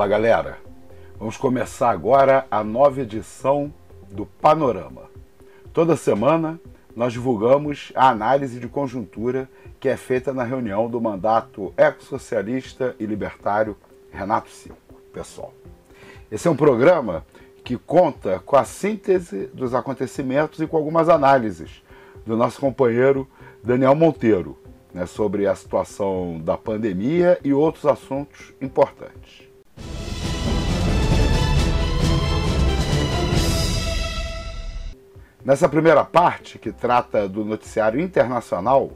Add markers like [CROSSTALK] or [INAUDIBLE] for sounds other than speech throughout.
Fala galera, vamos começar agora a nova edição do Panorama. Toda semana nós divulgamos a análise de conjuntura que é feita na reunião do mandato ecossocialista e libertário Renato Cinco, pessoal. Esse é um programa que conta com a síntese dos acontecimentos e com algumas análises do nosso companheiro Daniel Monteiro né, sobre a situação da pandemia e outros assuntos importantes. Nessa primeira parte, que trata do noticiário internacional,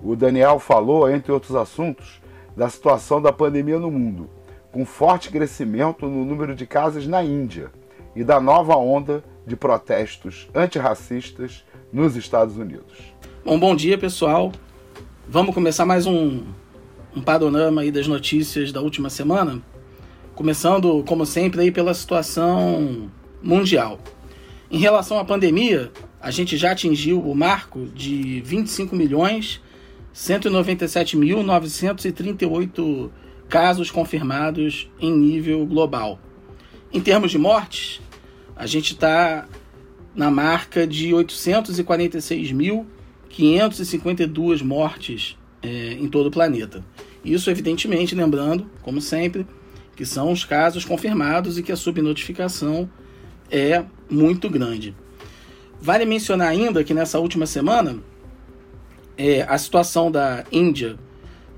o Daniel falou, entre outros assuntos, da situação da pandemia no mundo, com forte crescimento no número de casos na Índia e da nova onda de protestos antirracistas nos Estados Unidos. Bom, bom dia pessoal. Vamos começar mais um, um panorama aí das notícias da última semana. Começando, como sempre, aí pela situação mundial. Em relação à pandemia, a gente já atingiu o marco de 25 milhões 197.938 casos confirmados em nível global. Em termos de mortes, a gente está na marca de 846.552 mortes é, em todo o planeta. Isso, evidentemente, lembrando, como sempre, que são os casos confirmados e que a subnotificação é muito grande. Vale mencionar ainda que nessa última semana é, a situação da Índia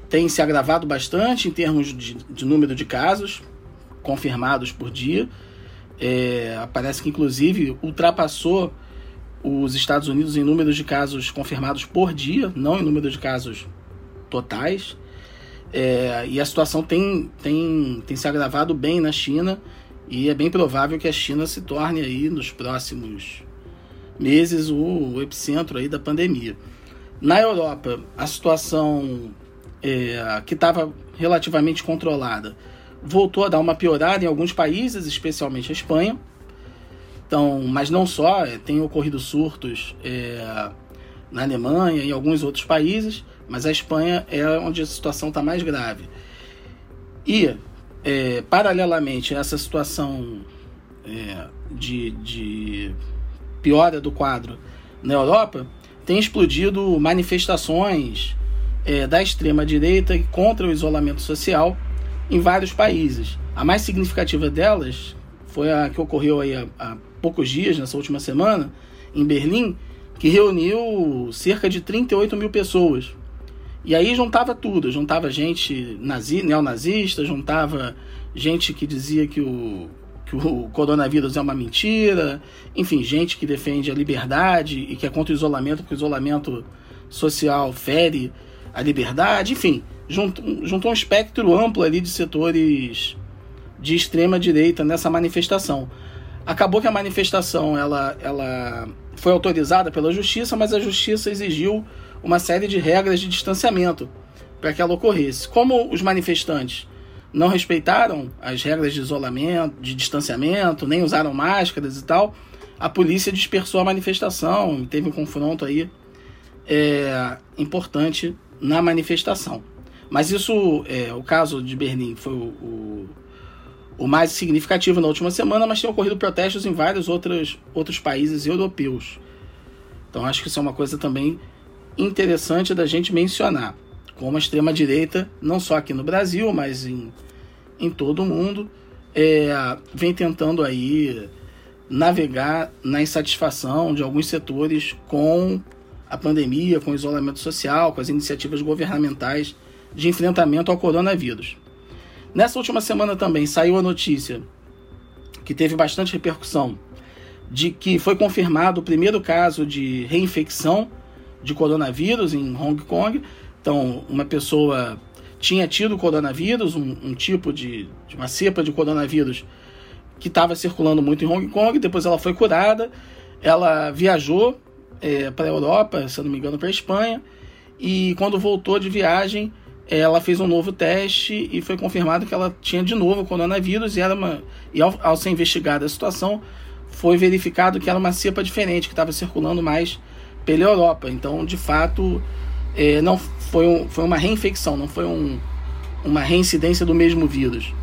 tem se agravado bastante em termos de, de número de casos confirmados por dia. É, parece que, inclusive, ultrapassou os Estados Unidos em número de casos confirmados por dia, não em número de casos totais. É, e a situação tem, tem, tem se agravado bem na China e é bem provável que a China se torne aí nos próximos meses o, epicentro aí da pandemia. Na Europa, a situação é, que estava relativamente controlada voltou a dar uma piorada em alguns países, especialmente a Espanha. Então, mas não só, é, tem ocorrido surtos é, na Alemanha e em alguns outros países, mas a Espanha é onde a situação está mais grave. E, é, paralelamente a essa situação é, de, de piora do quadro na Europa, tem explodido manifestações é, da extrema-direita contra o isolamento social em vários países. A mais significativa delas foi a que ocorreu aí há, há poucos dias, nessa última semana, em Berlim, que reuniu cerca de 38 mil pessoas. E aí juntava tudo, juntava gente nazi, neonazista, juntava gente que dizia que o, que o [LAUGHS] coronavírus é uma mentira, enfim, gente que defende a liberdade e que é contra o isolamento, porque o isolamento social fere a liberdade, enfim, juntou, juntou um espectro amplo ali de setores de extrema direita nessa manifestação. Acabou que a manifestação ela, ela foi autorizada pela justiça, mas a justiça exigiu uma série de regras de distanciamento para que ela ocorresse. Como os manifestantes não respeitaram as regras de isolamento, de distanciamento, nem usaram máscaras e tal, a polícia dispersou a manifestação e teve um confronto aí é, importante na manifestação. Mas isso, é, o caso de Berlim foi o, o, o, mais significativo na última semana, mas tem ocorrido protestos em vários outros, outros países europeus. Então acho que isso é uma coisa também interessante da gente mencionar. Como a extrema-direita, não só aqui no Brasil, mas em em todo o mundo, é, vem tentando aí navegar na insatisfação de alguns setores com a pandemia, com o isolamento social, com as iniciativas governamentais de enfrentamento ao coronavírus. Nessa última semana também saiu a notícia que teve bastante repercussão de que foi confirmado o primeiro caso de reinfecção de coronavírus em Hong Kong. Então, uma pessoa tinha tido coronavírus, um, um tipo de, de, uma cepa de coronavírus que estava circulando muito em Hong Kong, depois ela foi curada, ela viajou é, para a Europa, se não me engano, para a Espanha, e quando voltou de viagem, ela fez um novo teste e foi confirmado que ela tinha de novo coronavírus e, era uma, e ao, ao ser investigada a situação, foi verificado que era uma cepa diferente, que estava circulando mais pela Europa. Então, de fato, é, não foi, um, foi uma reinfecção, não foi um, uma reincidência do mesmo vírus.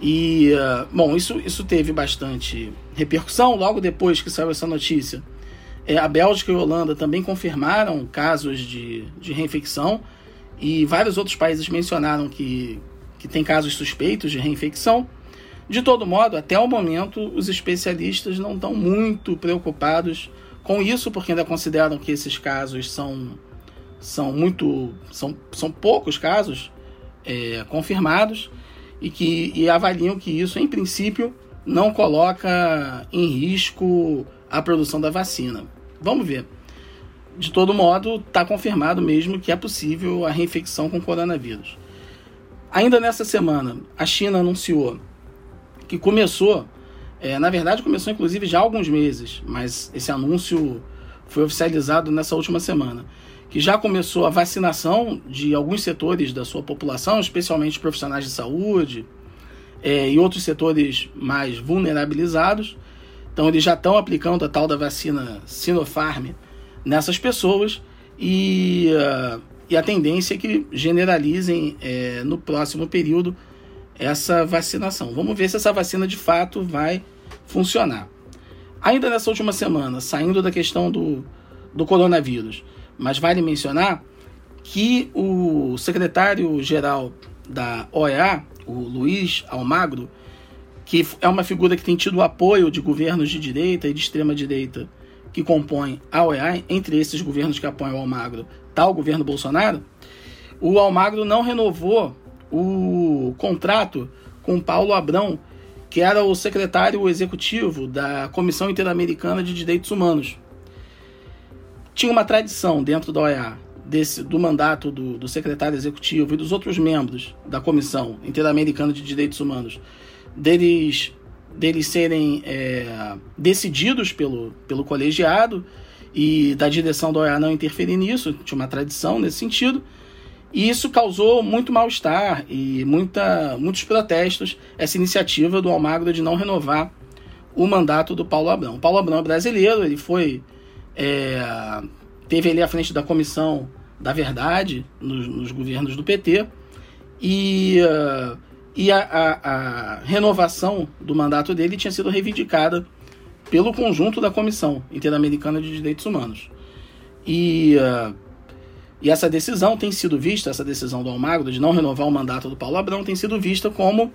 E, uh, bom, isso, isso teve bastante repercussão. Logo depois que saiu essa notícia, é, a Bélgica e a Holanda também confirmaram casos de, de reinfecção. E vários outros países mencionaram que, que tem casos suspeitos de reinfecção. De todo modo, até o momento, os especialistas não estão muito preocupados com isso, porque ainda consideram que esses casos são, são muito. são, são poucos casos é, confirmados e que e avaliam que isso, em princípio, não coloca em risco a produção da vacina. Vamos ver. De todo modo, está confirmado mesmo que é possível a reinfecção com coronavírus. Ainda nessa semana, a China anunciou que começou, é, na verdade começou inclusive já há alguns meses, mas esse anúncio foi oficializado nessa última semana, que já começou a vacinação de alguns setores da sua população, especialmente profissionais de saúde é, e outros setores mais vulnerabilizados. Então eles já estão aplicando a tal da vacina Sinopharm nessas pessoas e, uh, e a tendência é que generalizem é, no próximo período essa vacinação. Vamos ver se essa vacina de fato vai funcionar. Ainda nessa última semana, saindo da questão do, do coronavírus, mas vale mencionar que o secretário-geral da OEA, o Luiz Almagro, que é uma figura que tem tido apoio de governos de direita e de extrema direita que compõem a OEA, entre esses governos que apoiam o Almagro, está o governo Bolsonaro, o Almagro não renovou o contrato com Paulo Abrão, que era o secretário executivo da Comissão Interamericana de Direitos Humanos tinha uma tradição dentro da OEA desse, do mandato do, do, secretário executivo e dos outros membros da Comissão Interamericana de Direitos Humanos deles, deles serem é, decididos pelo, pelo colegiado e da direção da OEA não interferir nisso, tinha uma tradição nesse sentido. E isso causou muito mal-estar e muita, muitos protestos, essa iniciativa do Almagro de não renovar o mandato do Paulo Abrão. O Paulo Abrão é brasileiro, ele foi é, teve ali à frente da comissão da verdade nos, nos governos do PT e, uh, e a, a, a, renovação do mandato dele tinha sido reivindicada pelo conjunto da Comissão Interamericana de Direitos Humanos. E, uh, e essa decisão tem sido vista, essa decisão do Almagro de não renovar o mandato do Paulo Abrão, tem sido vista como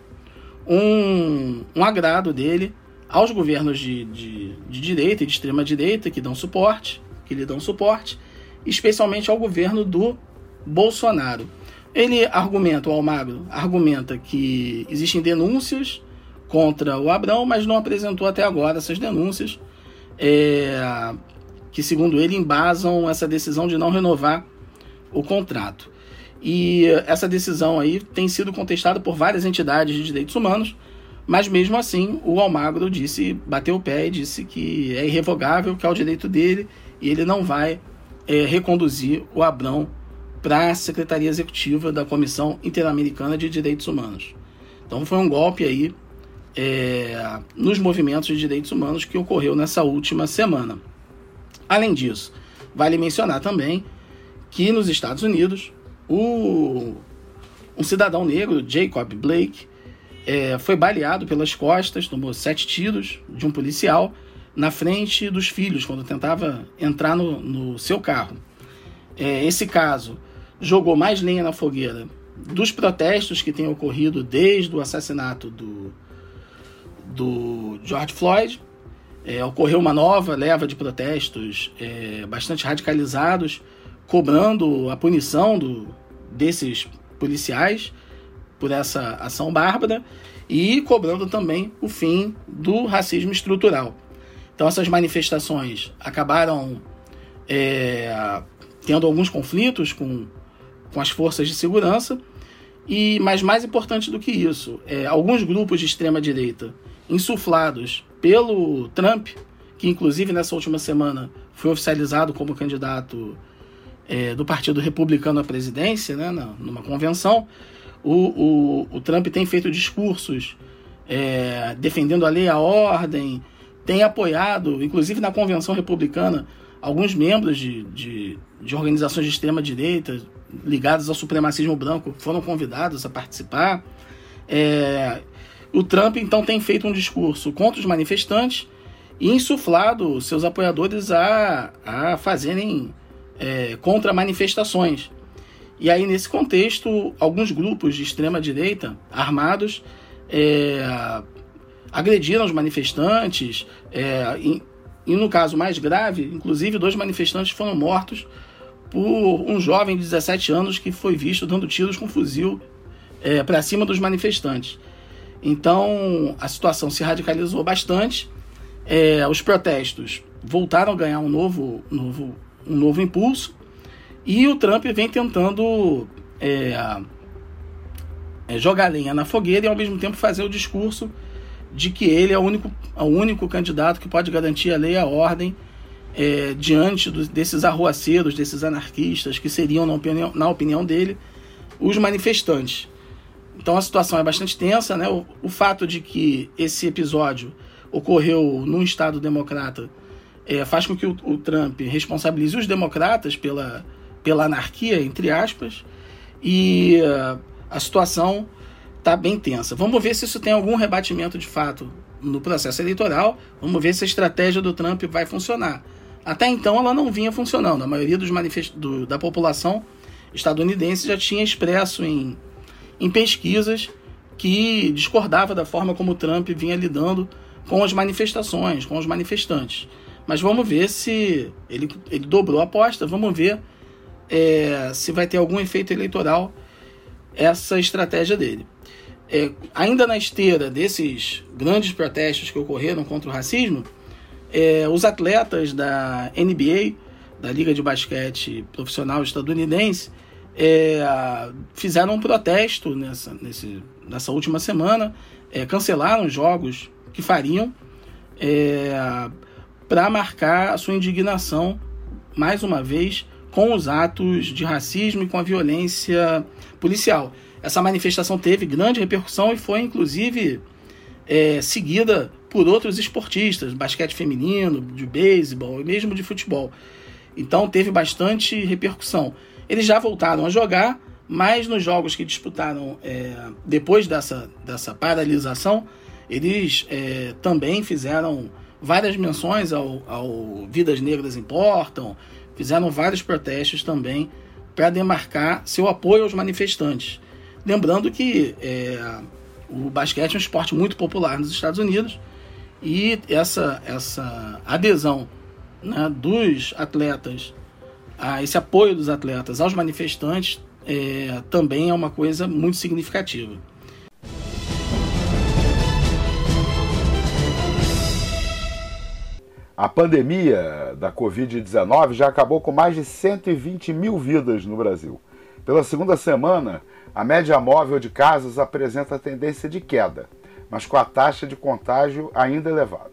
um, um agrado dele aos governos de, de, de direita e de extrema direita que dão suporte, que lhe dão suporte, especialmente ao governo do Bolsonaro. Ele argumenta, o Almagro argumenta que existem denúncias contra o Abrão, mas não apresentou até agora essas denúncias, é, que segundo ele embasam essa decisão de não renovar o contrato. E essa decisão aí tem sido contestada por várias entidades de direitos humanos, mas mesmo assim, o Almagro disse, bateu o pé e disse que é irrevogável, que é o direito dele e ele não vai é, reconduzir o Abrão para a Secretaria Executiva da Comissão Interamericana de Direitos Humanos. Então foi um golpe aí é, nos movimentos de direitos humanos que ocorreu nessa última semana. Além disso, vale mencionar também que nos Estados Unidos o, um cidadão negro, Jacob Blake, é, foi baleado pelas costas, tomou sete tiros de um policial na frente dos filhos, quando tentava entrar no, no seu carro. É, esse caso jogou mais lenha na fogueira dos protestos que têm ocorrido desde o assassinato do, do George Floyd. É, ocorreu uma nova leva de protestos é, bastante radicalizados, cobrando a punição do, desses policiais por essa ação bárbara e cobrando também o fim do racismo estrutural. Então essas manifestações acabaram é, tendo alguns conflitos com, com as forças de segurança, e mas mais importante do que isso, é, alguns grupos de extrema direita insuflados pelo Trump, que inclusive nessa última semana foi oficializado como candidato é, do Partido Republicano à presidência, né, numa convenção, o, o, o Trump tem feito discursos é, defendendo a lei e a ordem, tem apoiado, inclusive na convenção republicana, alguns membros de, de, de organizações de extrema-direita ligadas ao supremacismo branco foram convidados a participar. É, O Trump então tem feito um discurso contra os manifestantes e insuflado seus apoiadores a, a fazerem é, contra-manifestações. E aí, nesse contexto, alguns grupos de extrema-direita armados é, agrediram os manifestantes, é, e, e, no caso mais grave, inclusive dois manifestantes foram mortos por um jovem de 17 anos que foi visto dando tiros com fuzil é, para cima dos manifestantes. Então a situação se radicalizou bastante é, os protestos voltaram a ganhar um novo, novo, um novo impulso e o Trump vem tentando é, é, jogar lenha na fogueira e ao mesmo tempo fazer o discurso de que ele é o único, o único candidato que pode garantir a lei e a ordem é, diante do, desses arruaceiros, desses anarquistas, que seriam, na opinião, na opinião dele, os manifestantes. Então a situação é bastante tensa, né? O, o fato de que esse episódio ocorreu num Estado democrata é, faz com que o, o, Trump responsabilize os democratas pela, pela anarquia, entre aspas, e uh, a situação está bem tensa. Vamos ver se isso tem algum rebatimento de fato no processo eleitoral, vamos ver se a estratégia do Trump vai funcionar. Até então ela não vinha funcionando, a maioria dos manifest... Do, da população estadunidense já tinha expresso em, em pesquisas que discordava da forma como Trump vinha lidando com as manifestações, com os manifestantes. Mas vamos ver se ele, ele dobrou a aposta, vamos ver é, se vai ter algum efeito eleitoral essa estratégia dele. É, ainda na esteira desses grandes protestos que ocorreram contra o racismo, é, os atletas da NBA, da Liga de Basquete Profissional Estadunidense, é, fizeram um protesto nessa, nesse, nessa última semana, é, cancelaram jogos que fariam é, para marcar a sua indignação, mais uma vez, com os atos de racismo e com a violência policial. Essa manifestação teve grande repercussão e foi, inclusive, é, seguida por outros esportistas, basquete feminino, de beisebol e mesmo de futebol. Então teve bastante repercussão. Eles já voltaram a jogar, mas nos jogos que disputaram é, depois dessa, dessa paralisação, eles é, também fizeram várias menções ao, ao Vidas Negras Importam, fizeram vários protestos também para demarcar seu apoio aos manifestantes. Lembrando que é, o basquete é um esporte muito popular nos Estados Unidos e essa, essa adesão né, dos atletas, a esse apoio dos atletas aos manifestantes é, também é uma coisa muito significativa. A pandemia da Covid-19 já acabou com mais de 120 mil vidas no Brasil. Pela segunda semana, a média móvel de casos apresenta tendência de queda, mas com a taxa de contágio ainda elevada.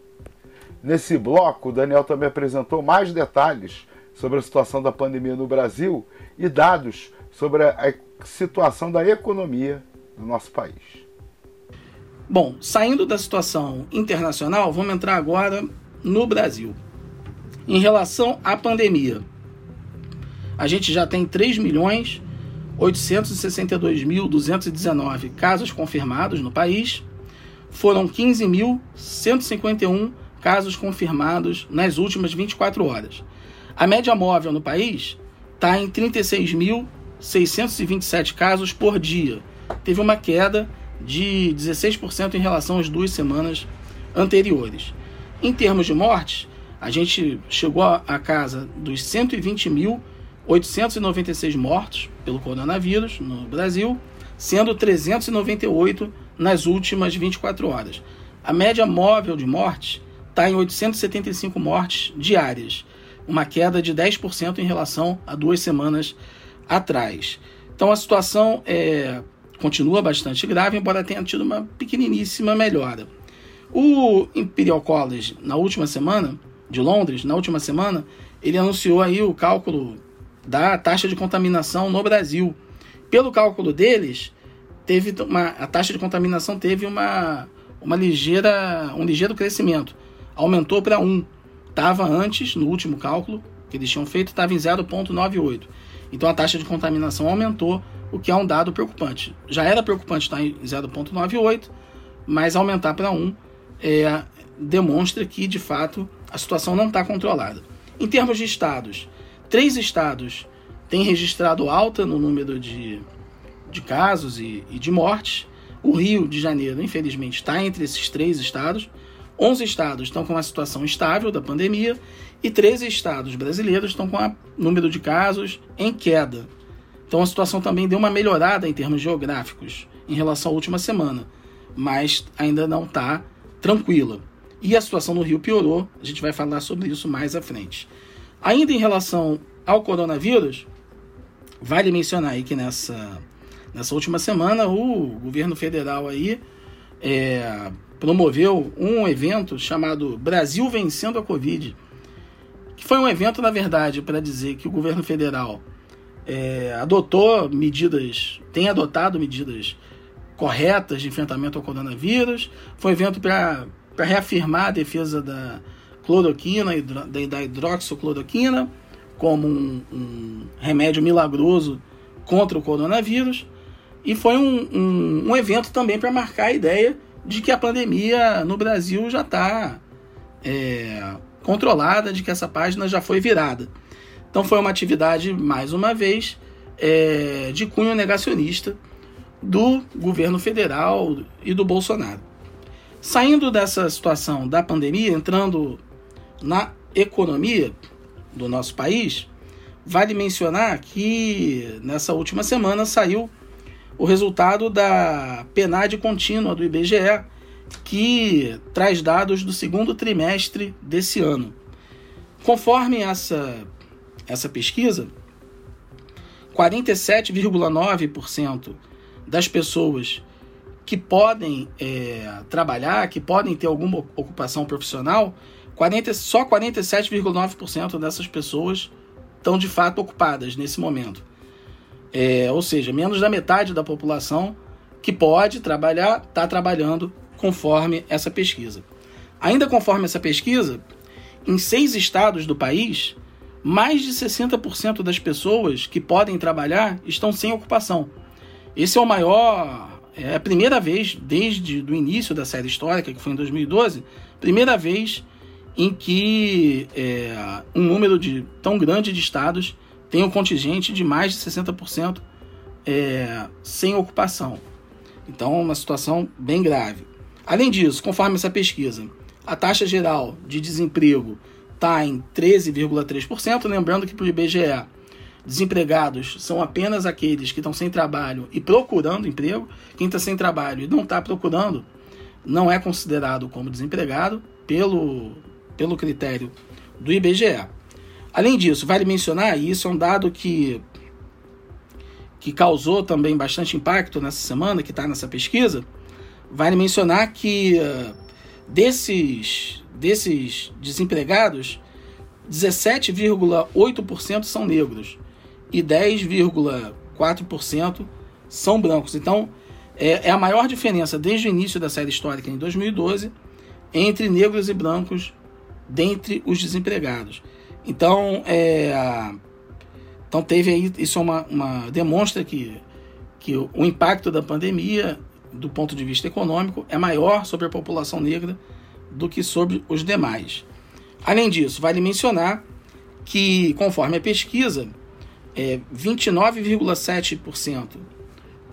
Nesse bloco, o Daniel também apresentou mais detalhes sobre a situação da pandemia no Brasil e dados sobre a situação da economia do nosso país. Bom, saindo da situação internacional, vamos entrar agora no Brasil. Em relação à pandemia, a gente já tem 3 milhões 862.219 casos confirmados no país. Foram 15.151 casos confirmados nas últimas 24 horas. A média móvel no país está em 36.627 casos por dia. Teve uma queda de 16% em relação às duas semanas anteriores. Em termos de mortes, a gente chegou à casa dos 120.896 mortos pelo coronavírus no Brasil, sendo 398 nas últimas 24 horas. A média móvel de mortes está em 875 mortes diárias, uma queda de 10% em relação a duas semanas atrás. Então a situação é, continua bastante grave, embora tenha tido uma pequeniníssima melhora. O Imperial College, na última semana, de Londres, na última semana, ele anunciou aí o cálculo da taxa de contaminação no Brasil. Pelo cálculo deles, teve uma, a taxa de contaminação teve uma, uma ligeira, um ligeiro crescimento. Aumentou para 1. Estava antes, no último cálculo que eles tinham feito, estava em 0,98. Então a taxa de contaminação aumentou, o que é um dado preocupante. Já era preocupante estar em 0,98, mas aumentar para um é, demonstra que, de fato, a situação não está controlada. Em termos de estados, três estados têm registrado alta no número de, de casos e, e de mortes. O Rio de Janeiro, infelizmente, está entre esses três estados. 11 estados estão com uma situação estável da pandemia e 13 estados brasileiros estão com o número de casos em queda. Então a situação também deu uma melhorada em termos geográficos em relação à última semana, mas ainda não está tranquila. E a situação no Rio piorou, a gente vai falar sobre isso mais à frente. Ainda em relação ao coronavírus, vale mencionar aí que nessa, nessa última semana o governo federal aí é, promoveu um evento chamado Brasil Vencendo a Covid, que foi um evento, na verdade, para dizer que o governo federal é, adotou medidas, tem adotado medidas corretas de enfrentamento ao coronavírus. Foi um evento para reafirmar a defesa da cloroquina e da hidroxicloroquina como um, um, remédio milagroso contra o coronavírus. E foi um, um, um evento também para marcar a ideia de que a pandemia no Brasil já está é, controlada, de que essa página já foi virada. Então foi uma atividade, mais uma vez, é, de cunho negacionista do governo federal e do Bolsonaro. Saindo dessa situação da pandemia, entrando na economia do nosso país, vale mencionar que nessa última semana saiu o resultado da PNAD contínua do IBGE, que traz dados do segundo trimestre desse ano. Conforme essa, essa pesquisa, 47,9% das pessoas que podem é, trabalhar, que podem ter alguma ocupação profissional, 40, só 47,9% dessas pessoas estão de fato ocupadas nesse momento. É, ou seja, menos da metade da população que pode trabalhar está trabalhando conforme essa pesquisa. Ainda conforme essa pesquisa, em seis estados do país, mais de 60% das pessoas que podem trabalhar estão sem ocupação. Esse é o maior. É a primeira vez desde o início da série histórica, que foi em 2012, primeira vez em que é, um número de, tão grande de estados tem um contingente de mais de 60% é, sem ocupação. Então, uma situação bem grave. Além disso, conforme essa pesquisa, a taxa geral de desemprego está em 13,3%. Lembrando que para o IBGE, desempregados são apenas aqueles que estão sem trabalho e procurando emprego. Quem está sem trabalho e não está procurando não é considerado como desempregado pelo, pelo critério do IBGE. Além disso, vale mencionar, e isso é um dado que, que causou também bastante impacto nessa semana, que está nessa pesquisa, vale mencionar que uh, desses, desses desempregados, 17,8% são negros e 10,4% são brancos. Então, é, é, a maior diferença desde o início da série histórica, em 2012, entre negros e brancos dentre os desempregados. Então, é, então teve aí, isso é uma, uma demonstra que, que o, o impacto da pandemia, do ponto de vista econômico, é maior sobre a população negra do que sobre os demais. Além disso, vale mencionar que, conforme a pesquisa, é, 29,7%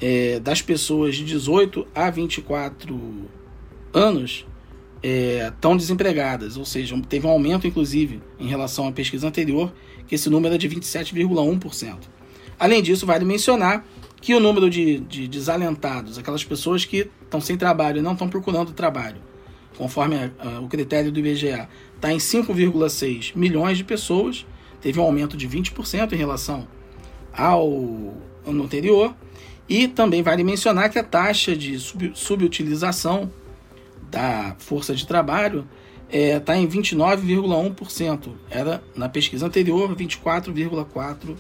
é, das pessoas de 18 a 24 anos estão é, desempregadas, ou seja, teve um aumento, inclusive, em relação à pesquisa anterior, que esse número é de 27,1%. Além disso, vale mencionar que o número de, de desalentados, aquelas pessoas que estão sem trabalho e não estão procurando trabalho, conforme a, a, o critério do IBGE, está em 5,6 milhões de pessoas, teve um aumento de 20% em relação ao ano anterior, e também vale mencionar que a taxa de sub, subutilização da força de trabalho está é, tá em 29,1%. Era na pesquisa anterior 24,4%.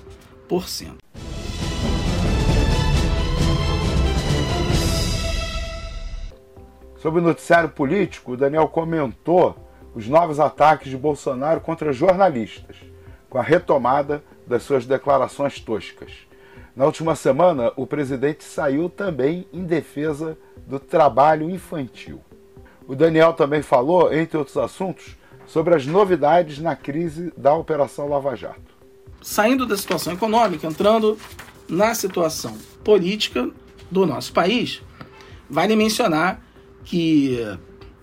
Sobre o noticiário político, o Daniel comentou os novos ataques de Bolsonaro contra jornalistas, com a retomada das suas declarações toscas. Na última semana, o presidente saiu também em defesa do trabalho infantil. O Daniel também falou, entre outros assuntos, sobre as novidades na crise da Operação Lava Jato. Saindo da situação econômica, entrando na situação política do nosso país, vale mencionar que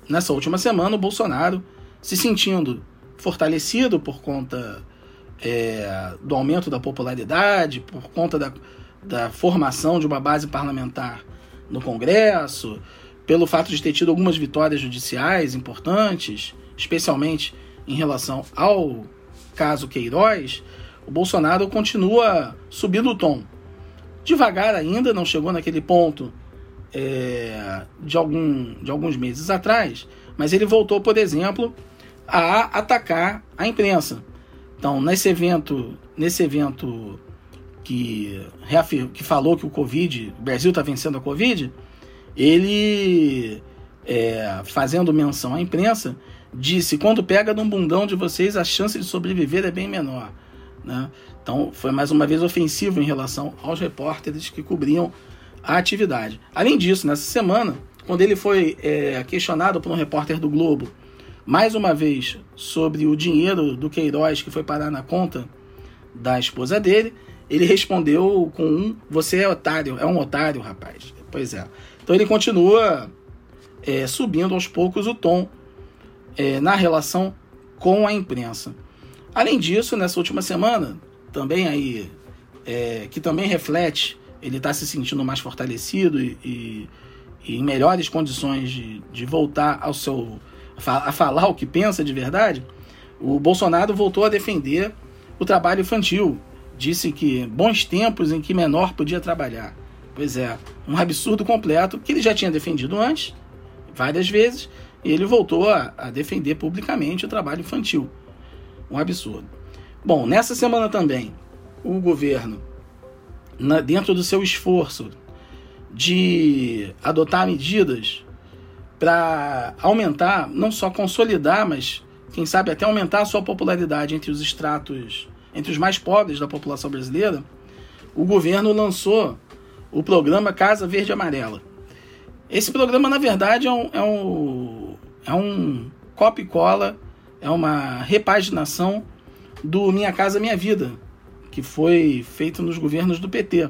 nessa última semana o Bolsonaro, se sentindo fortalecido por conta é, do aumento da popularidade, por conta da, da formação de uma base parlamentar no Congresso, pelo fato de ter tido algumas vitórias judiciais importantes, especialmente em relação ao caso Queiroz, o Bolsonaro continua subindo o tom. Devagar ainda, não chegou naquele ponto é, de, algum, de alguns meses atrás, mas ele voltou, por exemplo, a atacar a imprensa. Então, nesse evento, nesse evento que, que falou que o Covid, o Brasil está vencendo a Covid, ele, é, fazendo menção à imprensa, disse: quando pega num bundão de vocês, a chance de sobreviver é bem menor. Né? Então, foi mais uma vez ofensivo em relação aos repórteres que cobriam a atividade. Além disso, nessa semana, quando ele foi é, questionado por um repórter do Globo mais uma vez sobre o dinheiro do Queiroz que foi parar na conta da esposa dele, ele respondeu com um: Você é otário, é um otário, rapaz. Pois é. Então ele continua é, subindo aos poucos o tom é, na relação com a imprensa. Além disso, nessa última semana, também aí, é, que também reflete, ele está se sentindo mais fortalecido e, e, e em melhores condições de, de voltar ao seu a falar o que pensa de verdade, o Bolsonaro voltou a defender o trabalho infantil. Disse que bons tempos em que menor podia trabalhar. Pois é, um absurdo completo que ele já tinha defendido antes, várias vezes, e ele voltou a, a defender publicamente o trabalho infantil. Um absurdo. Bom, nessa semana também, o governo, na, dentro do seu esforço de adotar medidas para aumentar, não só consolidar, mas quem sabe até aumentar a sua popularidade entre os estratos, entre os mais pobres da população brasileira, o governo lançou o programa Casa Verde Amarela. Esse programa, na verdade, é um, é um, é um copy cola, é uma repaginação do Minha Casa Minha Vida, que foi feito nos governos do PT.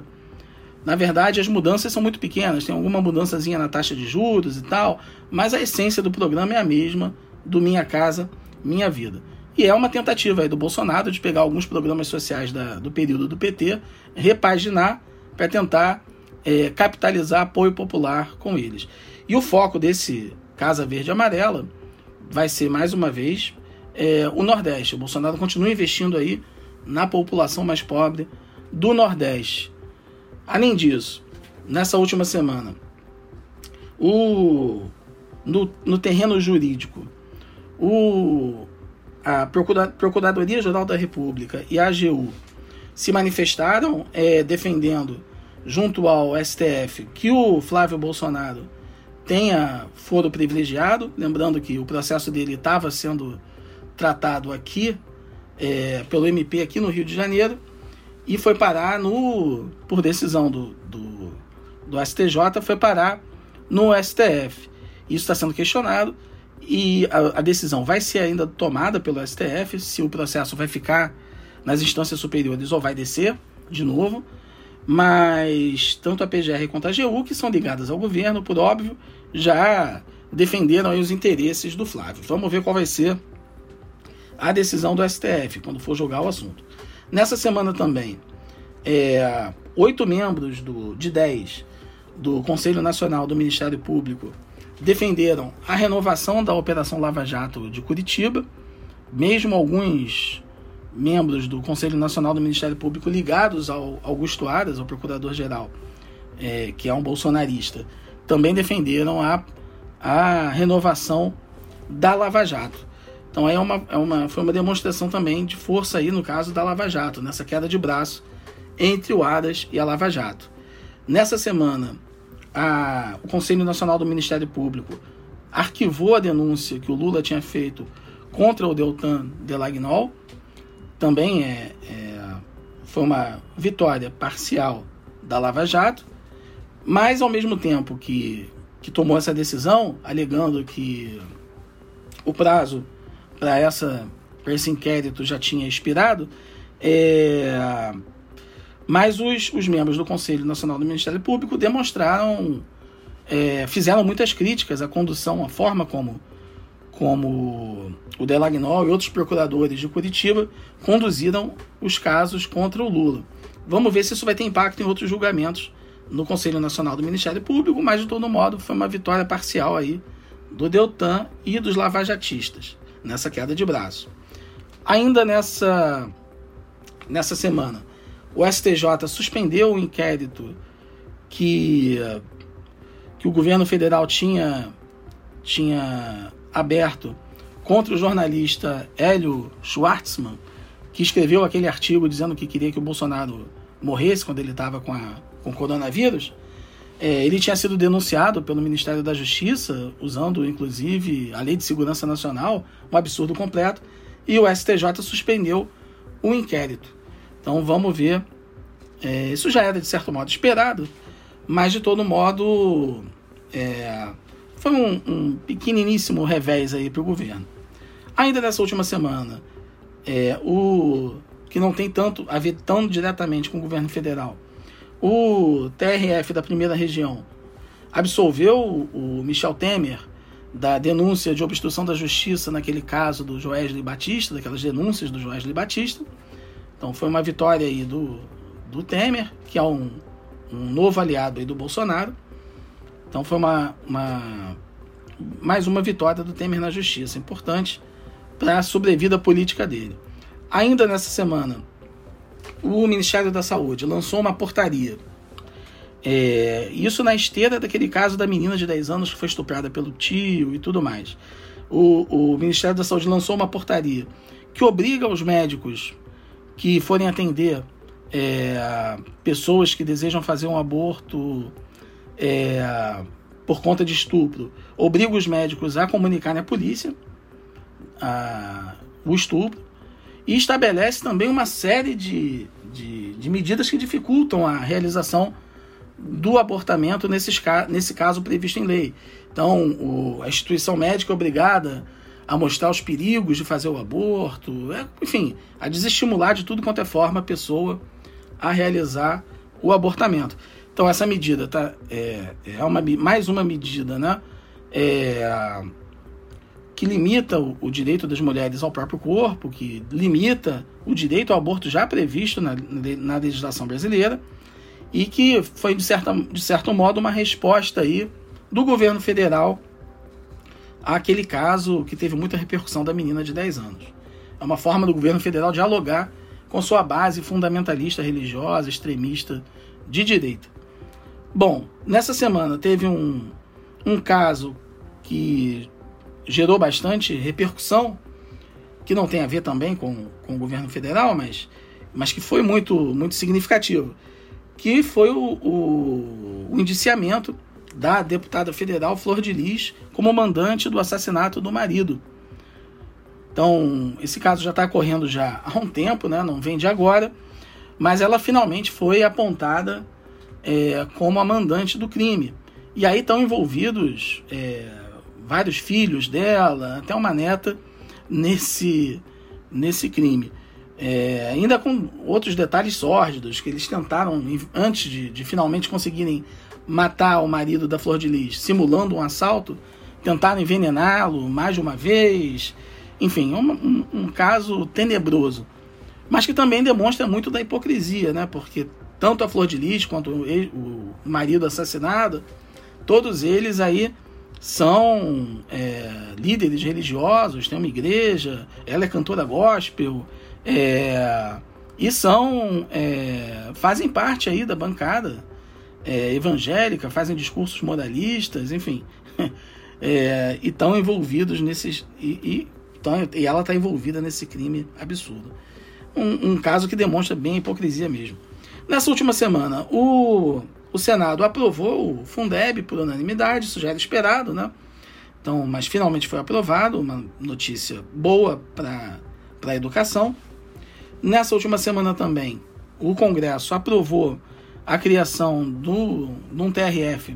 Na verdade, as mudanças são muito pequenas, tem alguma mudançazinha na taxa de juros e tal, mas a essência do programa é a mesma do Minha Casa Minha Vida. E é uma tentativa do Bolsonaro de pegar alguns programas sociais da, do período do PT, repaginar para tentar é, capitalizar apoio popular com eles. E o foco desse Casa Verde Amarela vai ser, mais uma vez, é, o Nordeste. O Bolsonaro continua investindo aí na população mais pobre do Nordeste. Além disso, nessa última semana, o, no, no terreno jurídico, o, a Procura, Procuradoria Geral da República e a AGU se manifestaram é, defendendo, junto ao STF, que o Flávio Bolsonaro tenha foro privilegiado. Lembrando que o processo dele estava sendo tratado aqui, é, pelo MP aqui no Rio de Janeiro e foi parar no por decisão do, do, do STJ foi parar no STF isso está sendo questionado e a, a, decisão vai ser ainda tomada pelo STF se o processo vai ficar nas instâncias superiores ou vai descer de novo. Mas tanto a PGR quanto a AGU que são ligadas ao governo por óbvio já defenderam os interesses do Flávio. Vamos ver qual vai ser a decisão do STF quando for julgar o assunto Nessa semana também, é, oito membros do, de dez do Conselho Nacional do Ministério Público defenderam a renovação da Operação Lava Jato de Curitiba, mesmo alguns membros do Conselho Nacional do Ministério Público ligados ao Augusto Aras, ao Procurador-Geral, é, que é um bolsonarista, também defenderam a, a renovação da Lava Jato. Então é uma, é uma, foi uma demonstração também de força aí no caso da Lava Jato, nessa queda de braço entre o Aras e a Lava Jato. Nessa semana, a, o Conselho Nacional do Ministério Público arquivou a denúncia que o Lula tinha feito contra o Deltan Delagnol. Também é, é, foi uma vitória parcial da Lava Jato, mas ao mesmo tempo que, que tomou essa decisão, alegando que o prazo para essa esse inquérito já tinha expirado, é, mas os, os membros do Conselho Nacional do Ministério Público demonstraram, é, fizeram muitas críticas à condução, à forma como, como o Delagnol e outros procuradores de Curitiba conduziram os casos contra o Lula. Vamos ver se isso vai ter impacto em outros julgamentos no Conselho Nacional do Ministério Público, mas de todo modo foi uma vitória parcial aí do Deltan e dos lavajatistas nessa queda de braço. Ainda nessa, nessa semana, o STJ suspendeu o inquérito que, que o governo federal tinha, tinha aberto contra o jornalista Hélio Schwartzman, que escreveu aquele artigo dizendo que queria que o Bolsonaro morresse quando ele estava com, com coronavírus. É, ele tinha sido denunciado pelo Ministério da Justiça, usando inclusive a Lei de Segurança Nacional, um absurdo completo, e o STJ suspendeu o inquérito. Então vamos ver. É, isso já era de certo modo esperado, mas de todo modo é, foi um, um pequeniníssimo revés aí para o governo. Ainda nessa última semana, é, o que não tem tanto a ver tão diretamente com o governo federal, o TRF da primeira região absolveu o Michel Temer da denúncia de obstrução da justiça naquele caso do Joesley Batista, daquelas denúncias do Joesley Batista. Então foi uma vitória aí do, do Temer, que é um, um novo aliado aí do Bolsonaro. Então foi uma, uma mais uma vitória do Temer na justiça, importante para a sobrevida política dele. Ainda nessa semana, o Ministério da Saúde lançou uma portaria é, isso na esteira daquele caso da menina de 10 anos que foi estuprada pelo tio e tudo mais. O, o Ministério da Saúde lançou uma portaria que obriga os médicos que forem atender é, pessoas que desejam fazer um aborto é, por conta de estupro, obriga os médicos a comunicarem à polícia a, o estupro e estabelece também uma série de, de, de medidas que dificultam a realização do abortamento nesses, nesse caso previsto em lei. Então, o, a instituição médica é obrigada a mostrar os perigos de fazer o aborto, é, enfim, a desestimular de tudo quanto é forma a pessoa a realizar o abortamento. Então, essa medida tá, é, é uma, mais uma medida né, é, que limita o, o, direito das mulheres ao próprio corpo, que limita o direito ao aborto já previsto na, na legislação brasileira e que foi, de, certa, de certo modo, uma resposta aí do governo federal àquele caso que teve muita repercussão da menina de 10 anos. É uma forma do governo federal dialogar com sua base fundamentalista religiosa, extremista, de direita. Bom, nessa semana teve um, um caso que gerou bastante repercussão, que não tem a ver também com, com o governo federal, mas, mas que foi muito, muito significativo que foi o, o, o indiciamento da deputada federal Flor de Lis como mandante do assassinato do marido. Então, esse caso já está correndo já há um tempo, né? não vem de agora, mas ela finalmente foi apontada é, como a mandante do crime. E aí estão envolvidos é, vários filhos dela, até uma neta, nesse, nesse crime. É, ainda com outros detalhes sórdidos que eles tentaram, antes de, de, finalmente conseguirem matar o marido da Flor de Lis, simulando um assalto, tentaram envenená-lo mais de uma vez. Enfim, um, um, um, caso tenebroso. Mas que também demonstra muito da hipocrisia, né? Porque tanto a Flor de Lis quanto o, o marido assassinado, todos eles aí são é, líderes religiosos, tem uma igreja, ela é cantora gospel, é, e são é, fazem parte aí da bancada é, evangélica, fazem discursos moralistas, enfim, [LAUGHS] é, e estão envolvidos nesses e, e, tão, e ela está envolvida nesse crime absurdo. Um, um, caso que demonstra bem a hipocrisia mesmo. Nessa última semana, o, o Senado aprovou o Fundeb por unanimidade, isso já era esperado, né? Então, mas finalmente foi aprovado, uma notícia boa para a educação. Nessa última semana também, o Congresso aprovou a criação do, de um TRF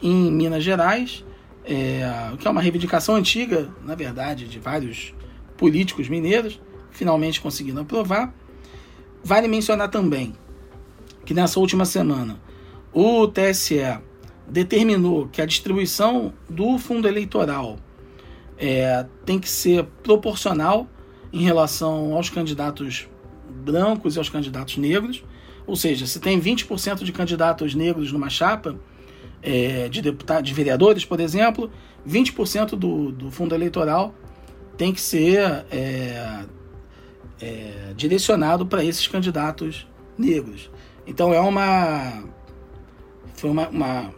em Minas Gerais, é, que é uma reivindicação antiga, na verdade, de vários políticos mineiros, finalmente conseguindo aprovar. Vale mencionar também que nessa última semana o TSE determinou que a distribuição do fundo eleitoral é, tem que ser proporcional em relação aos candidatos brancos e aos candidatos negros. Ou seja, se tem 20% de candidatos negros numa chapa é, de deputados, de vereadores, por exemplo, 20% do, do fundo eleitoral tem que ser é, é, direcionado para esses candidatos negros. Então é uma foi uma, uma,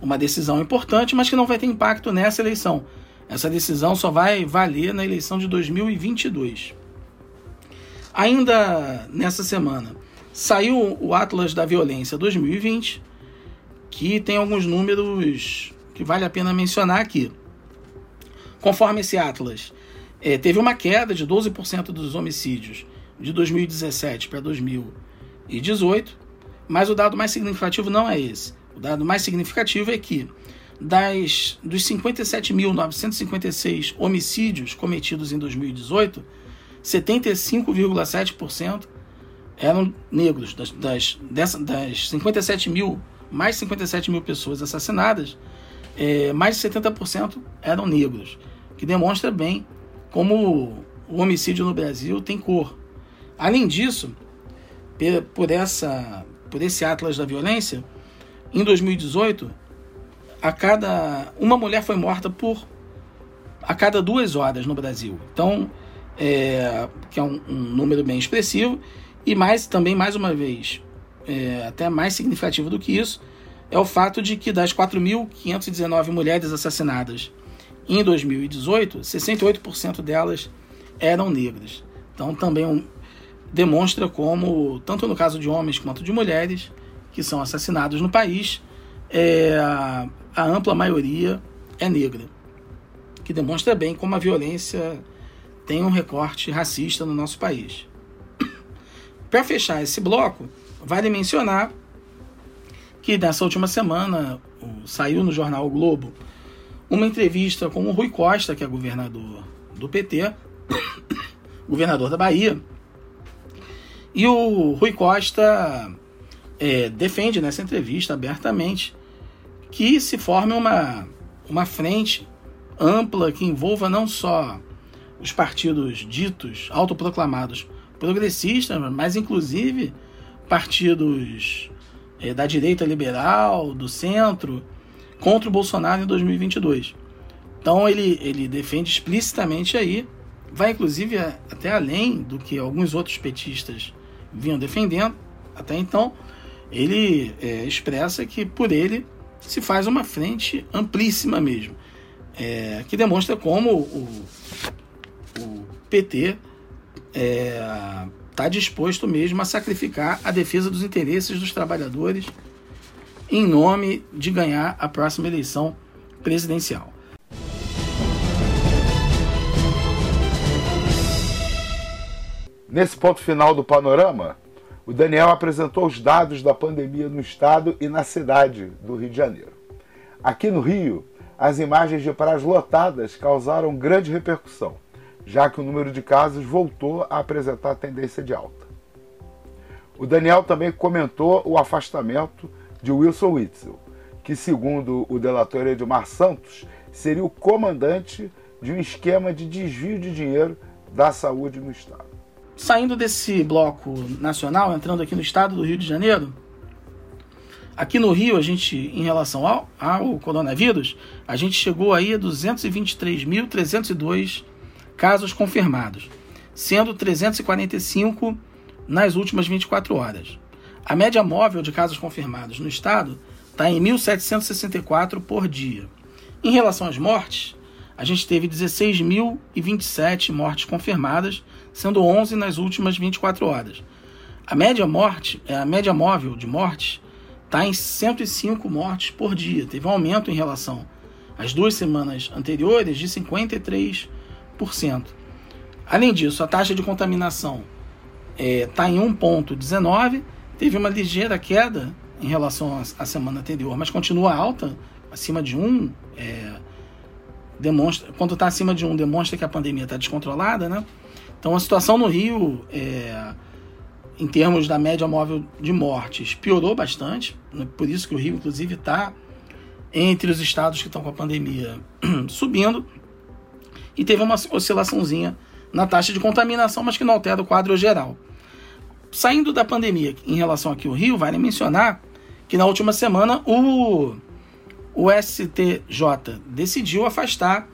uma decisão importante, mas que não vai ter impacto nessa eleição. Essa decisão só vai valer na eleição de 2022. Ainda nessa semana, saiu o Atlas da Violência 2020, que tem alguns números que vale a pena mencionar aqui. Conforme esse Atlas, é, teve uma queda de 12% dos homicídios de 2017 para 2018, mas o dado mais significativo não é esse. O dado mais significativo é que das, dos 57.956 homicídios cometidos em 2018, 75,7% eram negros. Das, das, dessa, das 57 mil, mais 57 mil pessoas assassinadas, é, mais de 70% eram negros, que demonstra bem como o homicídio no Brasil tem cor. Além disso, por, essa, por esse Atlas da Violência, em 2018, a cada uma mulher foi morta por a cada duas horas no Brasil. Então, é, que é um, um, número bem expressivo e mais também mais uma vez é, até mais significativo do que isso é o fato de que das 4.519 mulheres assassinadas em 2018, 68% delas eram negras. Então também um, demonstra como tanto no caso de homens quanto de mulheres que são assassinados no país é, a ampla maioria é negra, que demonstra bem como a violência tem um recorte racista no nosso país. [COUGHS] Para fechar esse bloco, vale mencionar que nessa última semana saiu no jornal o Globo uma entrevista com o Rui Costa, que é governador do PT, [COUGHS] governador da Bahia. E o Rui Costa é, defende nessa entrevista abertamente que se forme uma, uma frente ampla que envolva não só os partidos ditos, autoproclamados progressistas, mas inclusive partidos é, da direita liberal, do centro, contra o Bolsonaro em 2022. Então ele, ele defende explicitamente aí, vai inclusive até além do que alguns outros petistas vinham defendendo até então, ele é, expressa que por ele se faz uma frente amplíssima mesmo, é, que demonstra como o, o PT está é, disposto mesmo a sacrificar a defesa dos interesses dos trabalhadores em nome de ganhar a próxima eleição presidencial. Nesse ponto final do panorama, o Daniel apresentou os dados da pandemia no estado e na cidade do Rio de Janeiro. Aqui no Rio, as imagens de praias lotadas causaram grande repercussão, já que o número de casos voltou a apresentar tendência de alta. O Daniel também comentou o afastamento de Wilson Witzel, que, segundo o delator Edmar Santos, seria o comandante de um esquema de desvio de dinheiro da saúde no estado saindo desse bloco nacional, entrando aqui no estado do Rio de Janeiro, aqui no Rio, a gente, em relação ao, ao coronavírus, a gente chegou aí a 223.302 casos confirmados, sendo 345 nas últimas 24 horas. A média móvel de casos confirmados no estado está em 1.764 por dia. Em relação às mortes, a gente teve 16.027 mortes confirmadas, sendo 11 nas últimas 24 horas. A média morte, é, a média móvel de mortes está em 105 mortes por dia. Teve um aumento em relação às duas semanas anteriores de 53%. Além disso, a taxa de contaminação está é, tá em 1,19, teve uma ligeira queda em relação à semana anterior, mas continua alta, acima de 1, é, demonstra, quando está acima de 1, demonstra que a pandemia está descontrolada, né? Então a situação no Rio, é, em termos da média móvel de mortes, piorou bastante, né? por isso que o Rio, inclusive, está entre os estados que estão com a pandemia [CLEARS THROAT] subindo, e teve uma oscilaçãozinha na taxa de contaminação, mas que não altera o quadro geral. Saindo da pandemia em relação aqui ao Rio, vale mencionar que na última semana o, o STJ decidiu afastar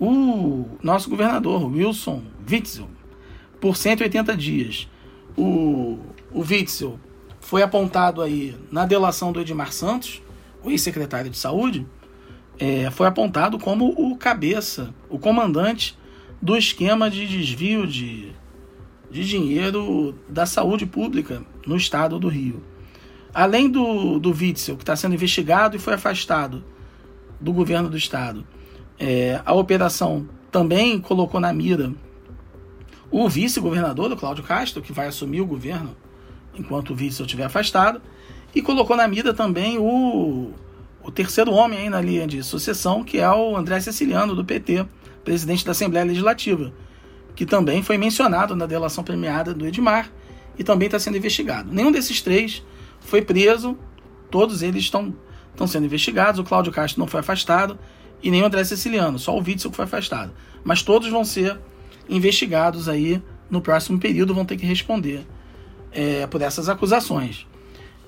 o nosso governador, Wilson Witzel, por 180 dias. O, o Witzel foi apontado aí na delação do Edmar Santos, o ex-secretário de saúde, é, foi apontado como o cabeça, o comandante do esquema de desvio de, de dinheiro da saúde pública no estado do Rio. Além do, do Witzel, que está sendo investigado e foi afastado do governo do estado, é, a operação também colocou na mira o vice-governador, o Cláudio Castro, que vai assumir o governo enquanto o Witzel estiver afastado, e colocou na mira também o, o terceiro homem aí na linha de sucessão, que é o André Ceciliano, do PT, presidente da Assembleia Legislativa, que também foi mencionado na delação premiada do Edmar e também está sendo investigado. Nenhum desses três foi preso, todos eles estão, estão sendo investigados. O Cláudio Castro não foi afastado e nem o André Ceciliano, só o Witzel que foi afastado. Mas todos vão ser investigados aí no próximo período, vão ter que responder é, por essas acusações.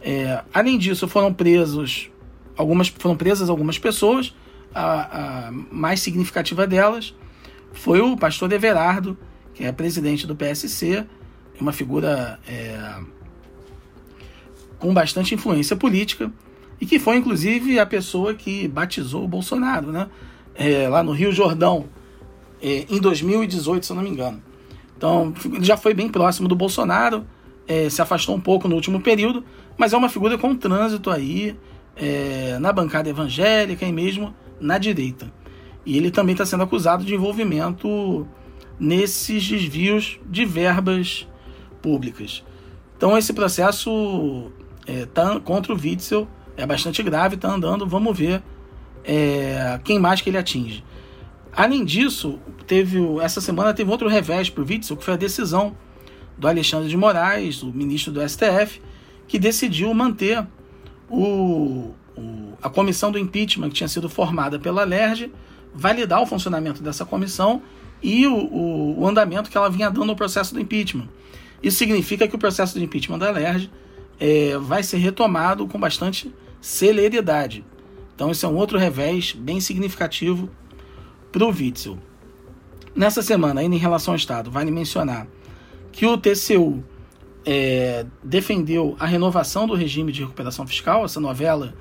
É, além disso, foram presos algumas foram presas algumas pessoas a, a mais significativa delas foi o pastor Everardo, que é presidente do PSC, uma figura é, com bastante influência política e que foi inclusive a pessoa que batizou o Bolsonaro, né? É, lá no Rio Jordão, é, em 2018, se eu não me engano. Então, ele já foi bem próximo do Bolsonaro, é, se afastou um pouco no último período, mas é uma figura com trânsito aí é, na bancada evangélica e mesmo na direita. E ele também está sendo acusado de envolvimento nesses desvios de verbas públicas. Então esse processo é, tá, contra o Witzel é bastante grave, está andando, vamos ver é, quem mais que ele atinge. Além disso, teve essa semana teve outro revés para o Witzel, que foi a decisão do Alexandre de Moraes, o ministro do STF, que decidiu manter o, o, a comissão do impeachment que tinha sido formada pela LERJ, validar o funcionamento dessa comissão e o, o, o, andamento que ela vinha dando no processo do impeachment. Isso significa que o processo de impeachment da LERJ é, vai ser retomado com bastante celeridade. Então, esse é um outro revés bem significativo para o Witzel. Nessa semana, ainda em relação ao Estado, vale mencionar que o TCU é, defendeu a renovação do regime de recuperação fiscal. Essa novela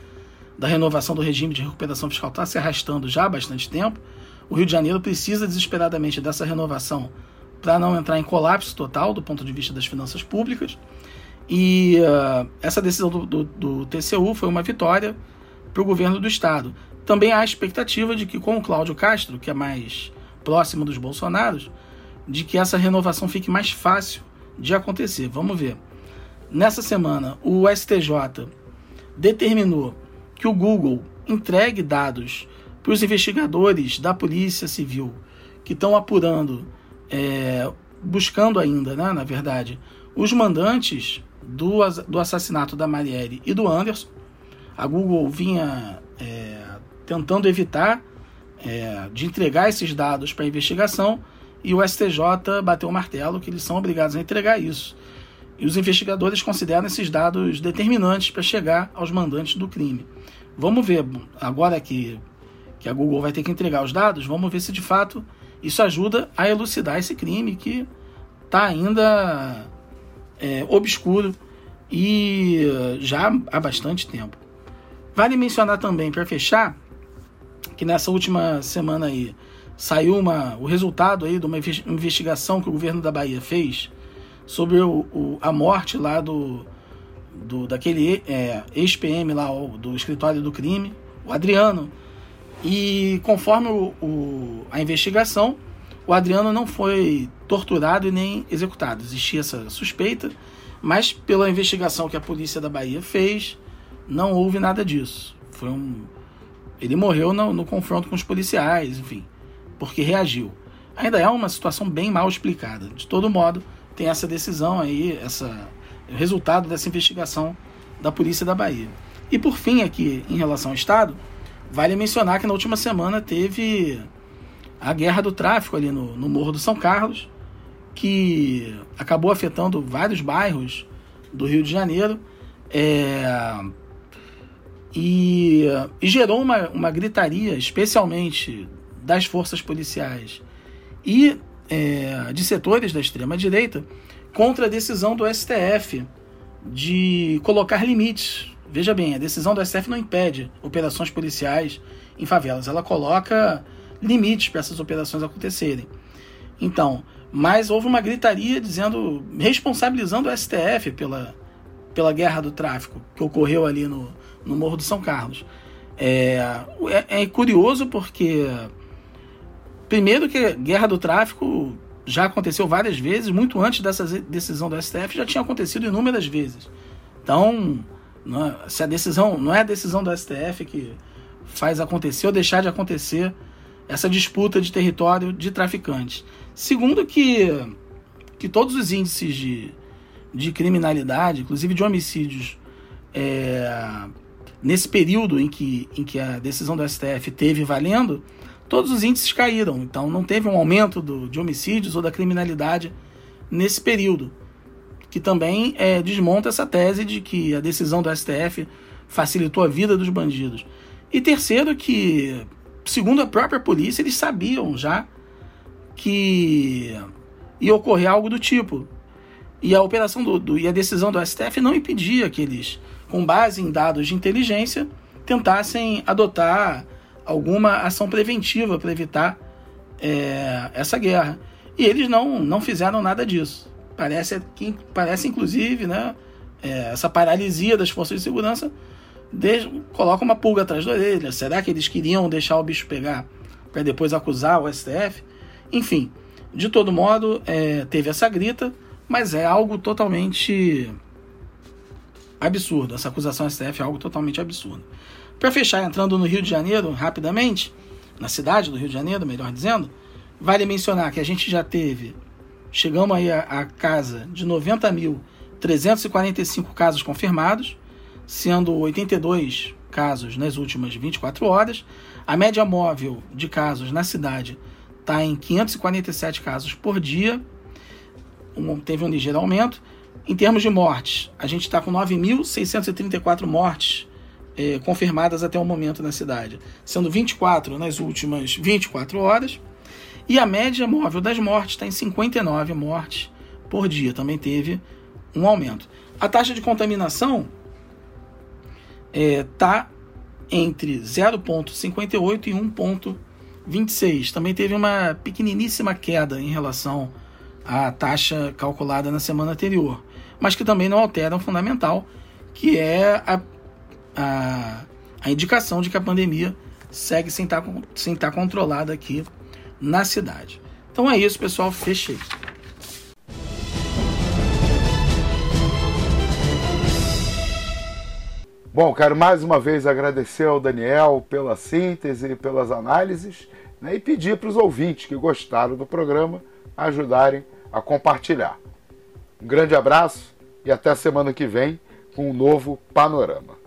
da renovação do regime de recuperação fiscal está se arrastando já há bastante tempo. O Rio de Janeiro precisa desesperadamente dessa renovação para não entrar em colapso total do ponto de vista das finanças públicas. E uh, essa decisão do, do, do, TCU foi uma vitória para o governo do Estado. Também há a expectativa de que, com o Cláudio Castro, que é mais próximo dos Bolsonaros, de que essa renovação fique mais fácil de acontecer. Vamos ver. Nessa semana, o STJ determinou que o Google entregue dados para os investigadores da Polícia Civil que estão apurando, é, buscando ainda, né, na verdade, os mandantes do, do assassinato da Marielle e do Anderson. A Google vinha é, tentando evitar é, de entregar esses dados para investigação e o STJ bateu o martelo que eles são obrigados a entregar isso. E os investigadores consideram esses dados determinantes para chegar aos mandantes do crime. Vamos ver, agora que, que a Google vai ter que entregar os dados, vamos ver se de fato isso ajuda a elucidar esse crime que está ainda é, obscuro e já há bastante tempo. Vale mencionar também, para fechar, que nessa última semana aí saiu uma, o resultado aí de uma investigação que o governo da Bahia fez sobre o, o a morte lá do, do daquele é, ex-PM lá do escritório do crime, o Adriano. E conforme o, o, a investigação, o Adriano não foi torturado e nem executado. Existia essa suspeita, mas pela investigação que a polícia da Bahia fez, não houve nada disso. Foi um ele morreu no, no confronto com os policiais, enfim, porque reagiu. Ainda é uma situação bem mal explicada. De todo modo, tem essa decisão aí, essa o resultado dessa investigação da polícia da Bahia. E por fim, aqui em relação ao Estado, vale mencionar que na última semana teve a guerra do tráfico ali no, no Morro do São Carlos, que acabou afetando vários bairros do Rio de Janeiro. É, e, e gerou uma, uma gritaria, especialmente das forças policiais e é, de setores da extrema-direita, contra a decisão do STF de colocar limites. Veja bem, a decisão do STF não impede operações policiais em favelas, ela coloca limites para essas operações acontecerem. Então, mas houve uma gritaria dizendo, responsabilizando o STF pela, pela guerra do tráfico que ocorreu ali no, no Morro do São Carlos. É, é, é curioso porque, primeiro, que guerra do tráfico já aconteceu várias vezes, muito antes dessa decisão do STF, já tinha acontecido inúmeras vezes. Então, é, se a decisão não é a decisão do STF que faz acontecer ou deixar de acontecer essa disputa de território de traficantes. Segundo que, que todos os índices de, de criminalidade, inclusive de homicídios, é, nesse período em que, em que a decisão do STF teve valendo, todos os índices caíram. Então não teve um aumento do, de homicídios ou da criminalidade nesse período. Que também é, desmonta essa tese de que a decisão do STF facilitou a vida dos bandidos. E terceiro, que, segundo a própria polícia, eles sabiam já que ia ocorrer algo do tipo. E a operação do, do, e a decisão do STF não impedia que eles com base em dados de inteligência, tentassem adotar alguma ação preventiva para evitar é, essa guerra. E eles não, não fizeram nada disso. Parece, que, parece inclusive, né, é, essa paralisia das forças de segurança de, coloca uma pulga atrás da orelha. Será que eles queriam deixar o bicho pegar para depois acusar o STF? Enfim, de todo modo, é, teve essa grita, mas é algo totalmente absurdo. Essa acusação STF é algo totalmente absurdo. Para fechar, entrando no Rio de Janeiro rapidamente, na cidade do Rio de Janeiro, melhor dizendo, vale mencionar que a gente já teve, chegamos aí a, casa de 90.345 casos confirmados, sendo 82 casos nas últimas 24 horas. A média móvel de casos na cidade está em 547 casos por dia, um, teve um ligeiro aumento. Em termos de mortes, a gente está com 9.634 mortes é, confirmadas até o momento na cidade, sendo 24 nas últimas 24 horas. E a média móvel das mortes está em 59 mortes por dia, também teve um aumento. A taxa de contaminação está é, entre 0,58 e 1,26. Também teve uma pequeniníssima queda em relação à taxa calculada na semana anterior mas que também não alteram o fundamental, que é a, a, a indicação de que a pandemia segue sem estar, sem estar controlada aqui na cidade. Então é isso, pessoal. Fechei. Bom, quero mais uma vez agradecer ao Daniel pela síntese, pelas análises né, e pedir para os ouvintes que gostaram do programa ajudarem a compartilhar. Um grande abraço e até a semana que vem com um novo panorama.